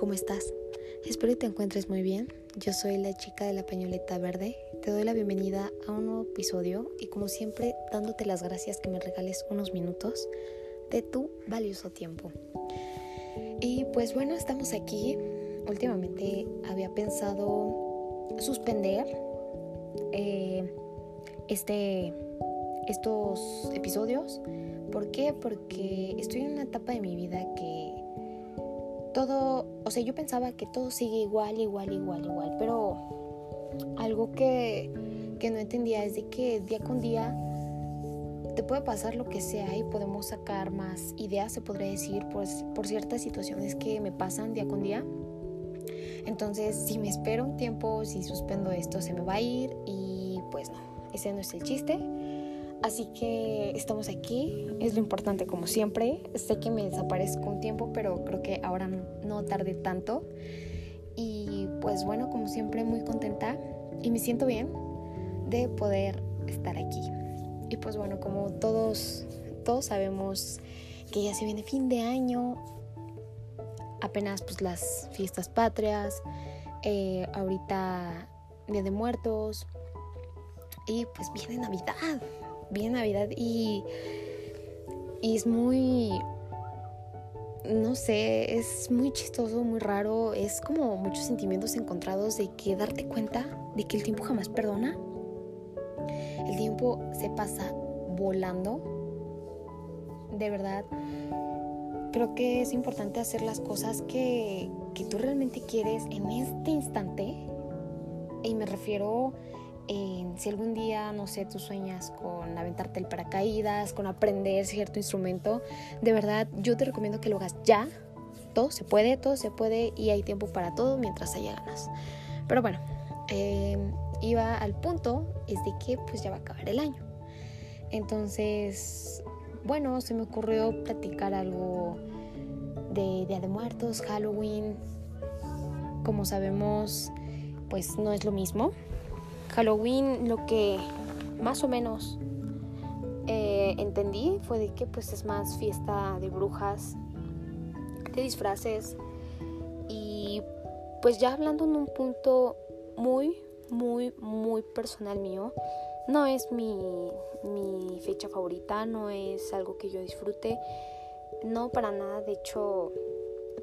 ¿cómo estás? Espero que te encuentres muy bien. Yo soy la chica de la pañoleta verde. Te doy la bienvenida a un nuevo episodio y como siempre dándote las gracias que me regales unos minutos de tu valioso tiempo. Y pues bueno, estamos aquí. Últimamente había pensado suspender eh, este, estos episodios. ¿Por qué? Porque estoy en una etapa de mi vida que todo, o sea, yo pensaba que todo sigue igual, igual, igual, igual, pero algo que, que no entendía es de que día con día te puede pasar lo que sea y podemos sacar más ideas, se podría decir, pues, por ciertas situaciones que me pasan día con día. Entonces, si me espero un tiempo, si suspendo esto, se me va a ir y pues no, ese no es el chiste. Así que estamos aquí, es lo importante como siempre. Sé que me desaparezco un tiempo, pero creo que ahora no, tardé tanto. Y pues bueno, como siempre muy contenta y me siento bien de poder estar aquí. Y pues bueno, como todos, todos sabemos que ya se viene fin de año, apenas pues las fiestas patrias, eh, ahorita Día de Muertos y pues viene Navidad viene Navidad y, y es muy, no sé, es muy chistoso, muy raro, es como muchos sentimientos encontrados de que darte cuenta de que el tiempo jamás perdona. El tiempo se pasa volando. De verdad, creo que es importante hacer las cosas que, que tú realmente quieres en este instante. Y me refiero si algún día, no sé, tú sueñas con aventarte el paracaídas, con aprender cierto instrumento, de verdad yo te recomiendo que lo hagas ya. Todo se puede, todo se puede y hay tiempo para todo mientras haya ganas. Pero bueno, em, iba al punto, es de que pues ya va a acabar el año. Entonces, bueno, se me ocurrió platicar algo de Día de Muertos, Halloween. Como sabemos, pues no es lo mismo. Halloween lo que más o menos eh, entendí fue de que pues es más fiesta de brujas, de disfraces. Y pues ya hablando en un punto muy, muy, muy personal mío, no es mi, mi fecha favorita, no es algo que yo disfrute, no para nada, de hecho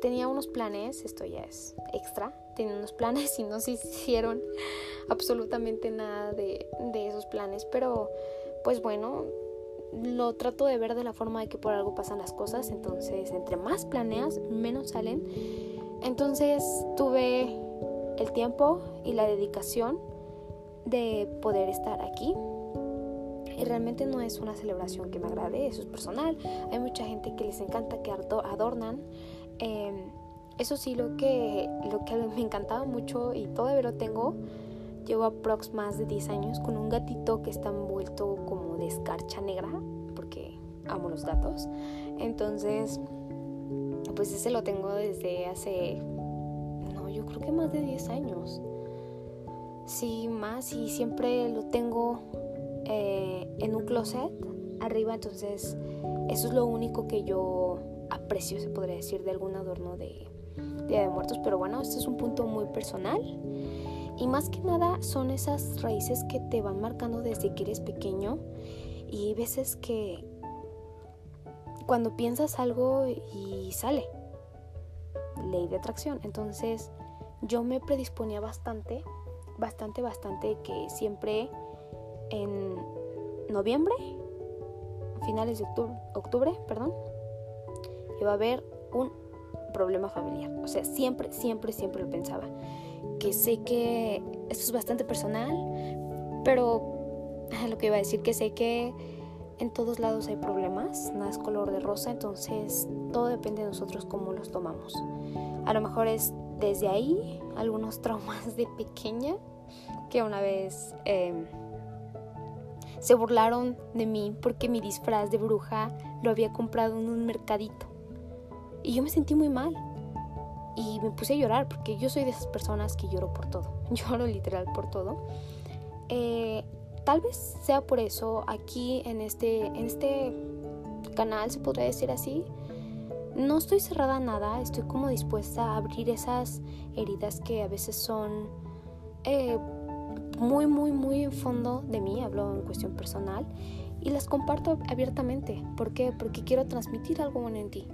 tenía unos planes, esto ya es extra, tenía unos planes y no se hicieron absolutamente nada de, esos planes, pero pues bueno, lo trato de ver de la forma de que por algo pasan las cosas, entonces entre más planeas, menos salen. Entonces tuve el tiempo y la dedicación de poder estar aquí. Y realmente no es una celebración que me agrade, eso es personal. Hay mucha gente que les encanta que adornan Em, eso sí, lo que, lo que me encantaba mucho y todavía lo tengo, llevo aprox más de 10 años con un gatito que está envuelto como de escarcha negra, porque amo los gatos. Entonces, pues ese lo tengo desde hace, no, yo creo que más de 10 años. Sí, más y siempre lo tengo eh, en un closet arriba, entonces eso es lo único que yo aprecio, se podría decir, de algún adorno de Día de Muertos. Pero bueno, este es un punto muy personal. Y más que nada son esas raíces que te van marcando desde que eres pequeño. Y hay veces que cuando piensas algo y sale, ley de atracción. Entonces yo me predisponía bastante, bastante, bastante que siempre en noviembre, finales de octubre, octubre perdón, iba a haber un problema familiar. O sea, siempre, siempre, siempre lo pensaba. Que sé que esto es bastante personal, pero lo que iba a decir que sé que en todos lados hay problemas, nada es color de rosa, entonces todo depende de nosotros cómo los tomamos. A lo mejor es desde ahí algunos traumas de pequeña que una vez em, se burlaron de mí porque mi disfraz de bruja lo había comprado en un mercadito. Y yo me sentí muy mal. Y me puse a llorar porque yo soy de esas personas que lloro por todo. Lloro literal por todo. Eh, tal vez sea por eso aquí en este, en este canal, se podría decir así, no estoy cerrada a nada, estoy como dispuesta a abrir esas heridas que a veces son eh, muy, muy, muy en fondo de mí, hablo en cuestión personal, y las comparto abiertamente. ¿Por qué? Porque quiero transmitir algo bueno en ti.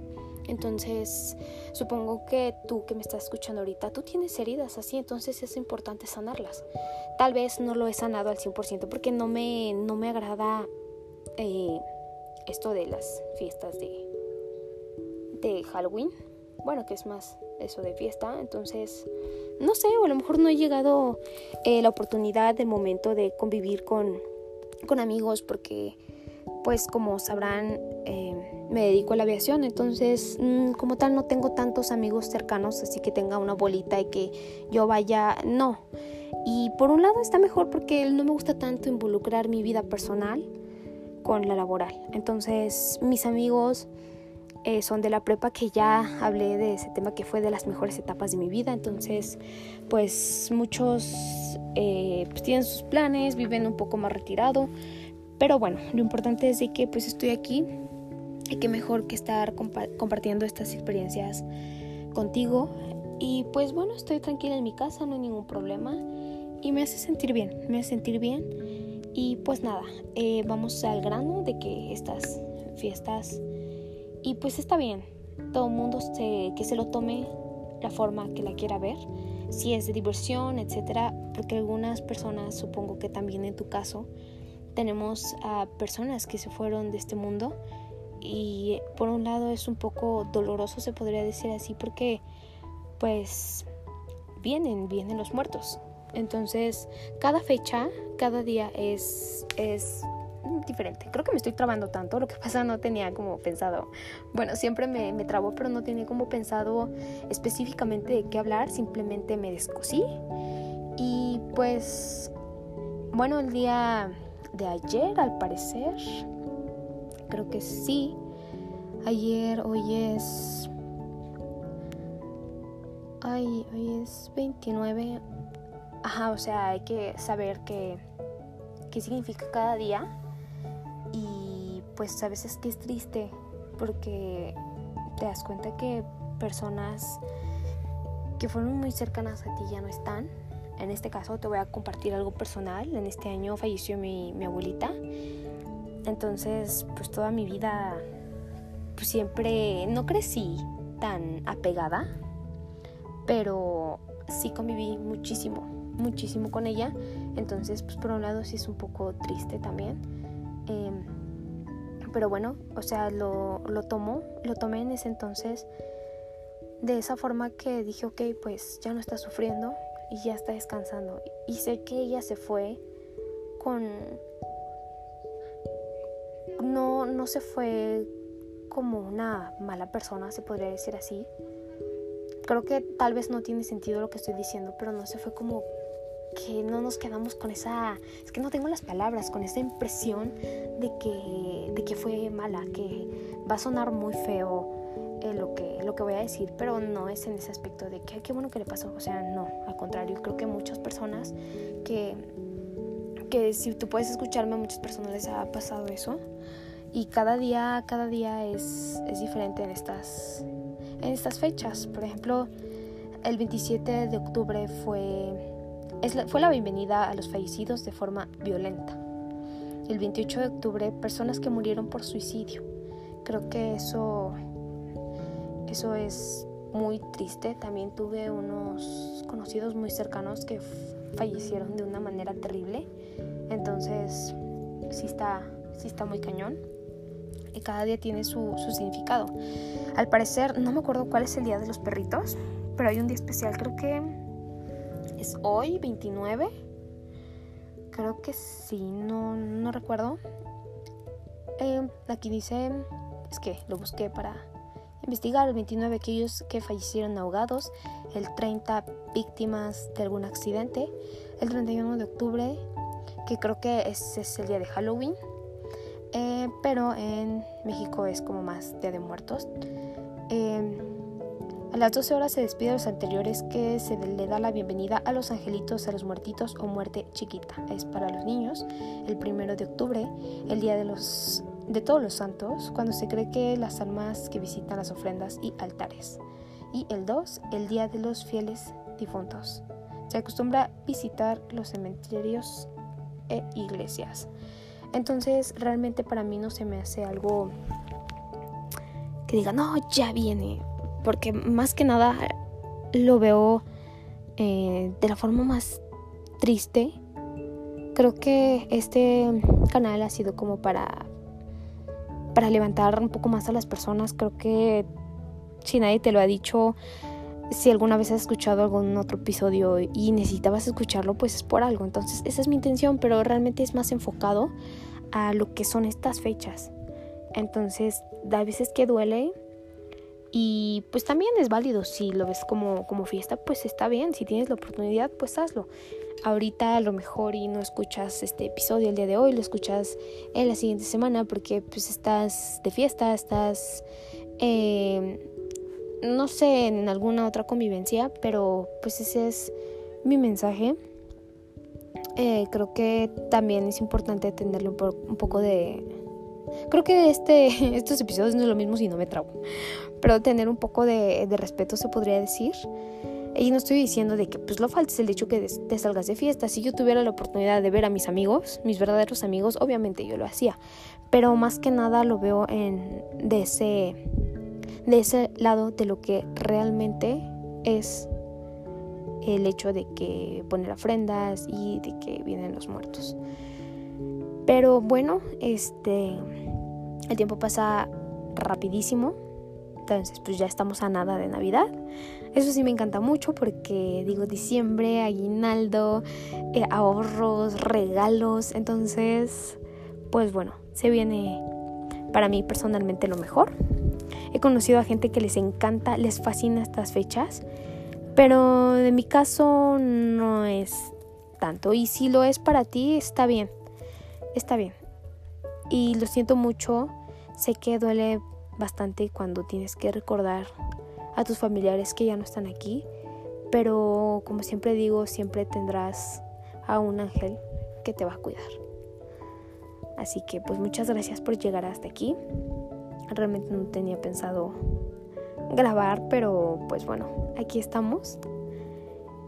Entonces, supongo que tú que me estás escuchando ahorita, tú tienes heridas así, entonces es importante sanarlas. Tal vez no lo he sanado al 100% porque no me, no me agrada eh, esto de las fiestas de, de Halloween. Bueno, que es más eso de fiesta. Entonces, no sé, o a lo mejor no he llegado eh, la oportunidad, del momento de convivir con, con amigos porque pues como sabrán eh, me dedico a la aviación entonces mm, como tal no tengo tantos amigos cercanos así que tenga una bolita y que yo vaya no. Y por un lado está mejor porque no me gusta tanto involucrar mi vida personal con la laboral. Entonces mis amigos eh, son de la prepa que ya hablé de ese tema que fue de las mejores etapas de mi vida. Entonces pues muchos eh, pues tienen sus planes viven un poco más retirado pero bueno, lo importante es de que pues estoy aquí y que mejor que estar compartiendo estas experiencias contigo. Y pues bueno, estoy tranquila en mi casa, no hay ningún problema. Y me hace sentir bien, me hace sentir bien. Y pues nada, eh, vamos al grano de que estas fiestas... Y pues está bien, todo el mundo se, que se lo tome la forma que la quiera ver, si es de diversión, etcétera, porque algunas personas, supongo que también en tu caso, tenemos a personas que se fueron de este mundo y por un lado es un poco doloroso se podría decir así porque pues vienen, vienen los muertos. Entonces cada fecha, cada día es, es diferente. Creo que me estoy trabando tanto, lo que pasa no tenía como pensado, bueno, siempre me, me trabo, pero no tenía como pensado específicamente de qué hablar, simplemente me descosí. Y pues, bueno, el día de ayer, al parecer. Creo que sí. Ayer, hoy es... Ay, hoy es 29. Ajá, o sea, hay que saber qué, qué significa cada día. Y pues a veces que es triste porque te das cuenta que personas que fueron muy cercanas a ti ya no están en este caso te voy a compartir algo personal. En este año falleció mi, abuelita. Entonces, pues toda mi vida, pues siempre no crecí tan apegada, pero sí conviví muchísimo, muchísimo con ella. Entonces, pues por un lado sí es un poco triste también. Em, pero bueno, o sea, lo, lo tomo, lo tomé en ese entonces de esa forma que dije, ok, pues ya no está sufriendo, y ya está descansando. Y sé que ella se fue con... No, no se fue como una mala persona, se podría decir así. Creo que tal vez no tiene sentido lo que estoy diciendo, pero no se fue como que no nos quedamos con esa, es que no tengo las palabras, con esa impresión de que, de que fue mala, que va a sonar muy feo lo, que, lo que voy a decir, pero no es en ese aspecto de que qué bueno que le pasó. O sea, no, al contrario, creo que muchas personas que, que si tú puedes escucharme, a muchas personas les ha pasado eso. Y cada día, cada día es, es diferente en estas, en estas fechas. Por ejemplo, el 27 de octubre fue, es fue la bienvenida a los fallecidos de forma violenta. El 28 de octubre, personas que murieron por suicidio. Creo que eso eso es muy triste. También tuve unos conocidos muy cercanos que fallecieron de una manera terrible. Entonces, sí está, sí está muy cañón. Y cada día tiene su, su significado. Al parecer, no me acuerdo cuál es el día de los perritos, pero hay un día especial. Creo que es hoy, 29. Creo que sí, no, no recuerdo. Eh, aquí dice, es que lo busqué para investigar el 29 aquellos que fallecieron ahogados, el 30 víctimas de algún accidente, el 31 de octubre, que creo que ese es el día de Halloween, eh, pero en México es como más Día de Muertos. Em, a las 12 horas se despide a los anteriores que se le da la bienvenida a los angelitos, a los muertitos o muerte chiquita. Es para los niños. El primero de octubre, el día de los de todos los santos, cuando se cree que las almas que visitan las ofrendas y altares. Y el 2, el Día de los Fieles Difuntos. Se acostumbra visitar los cementerios e iglesias. Entonces, realmente para mí no se me hace algo que diga, no, ya viene. Porque más que nada lo veo eh, de la forma más triste. Creo que este canal ha sido como para para levantar un poco más a las personas. Creo que si nadie te lo ha dicho, si alguna vez has escuchado algún otro episodio y necesitabas escucharlo, pues es por algo. Entonces esa es mi intención, pero realmente es más enfocado a lo que son estas fechas. Entonces, a veces que duele y pues también es válido si lo ves como, como fiesta, pues está bien. Si tienes la oportunidad, pues hazlo ahorita a lo mejor y no escuchas este episodio el día de hoy, lo escuchas en la siguiente semana porque pues estás de fiesta, estás, eh, no sé, en alguna otra convivencia, pero pues ese es mi mensaje. Eh, creo que también es importante tenerle un, un poco de... Creo que este, estos episodios no es lo mismo si no me trago, pero tener un poco de, de respeto se podría decir. Y no estoy diciendo de que pues lo faltes el hecho que te salgas de fiesta. Si yo tuviera la oportunidad de ver a mis amigos, mis verdaderos amigos, obviamente yo lo hacía. Pero más que nada lo veo en de ese de ese lado de lo que realmente es el hecho de que poner ofrendas y de que vienen los muertos. Pero bueno, este el tiempo pasa rapidísimo. Entonces, pues ya estamos a nada de Navidad. Eso sí me encanta mucho porque digo diciembre, aguinaldo, eh, ahorros, regalos. Entonces, pues bueno, se viene para mí personalmente lo mejor. He conocido a gente que les encanta, les fascina estas fechas, pero de mi caso no es tanto. Y si lo es para ti, está bien, está bien. Y lo siento mucho, sé que duele bastante cuando tienes que recordar a tus familiares que ya no están aquí, pero como siempre digo, siempre tendrás a un ángel que te va a cuidar. Así que pues muchas gracias por llegar hasta aquí. Realmente no tenía pensado grabar, pero pues bueno, aquí estamos.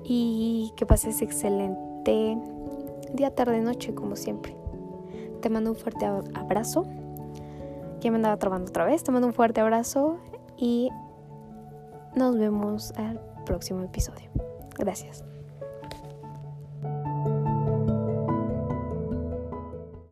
Y que pases excelente día, tarde, noche, como siempre. Te mando un fuerte abrazo ya me andaba trabando otra vez. Te mando un fuerte abrazo y nos vemos al próximo episodio. Gracias.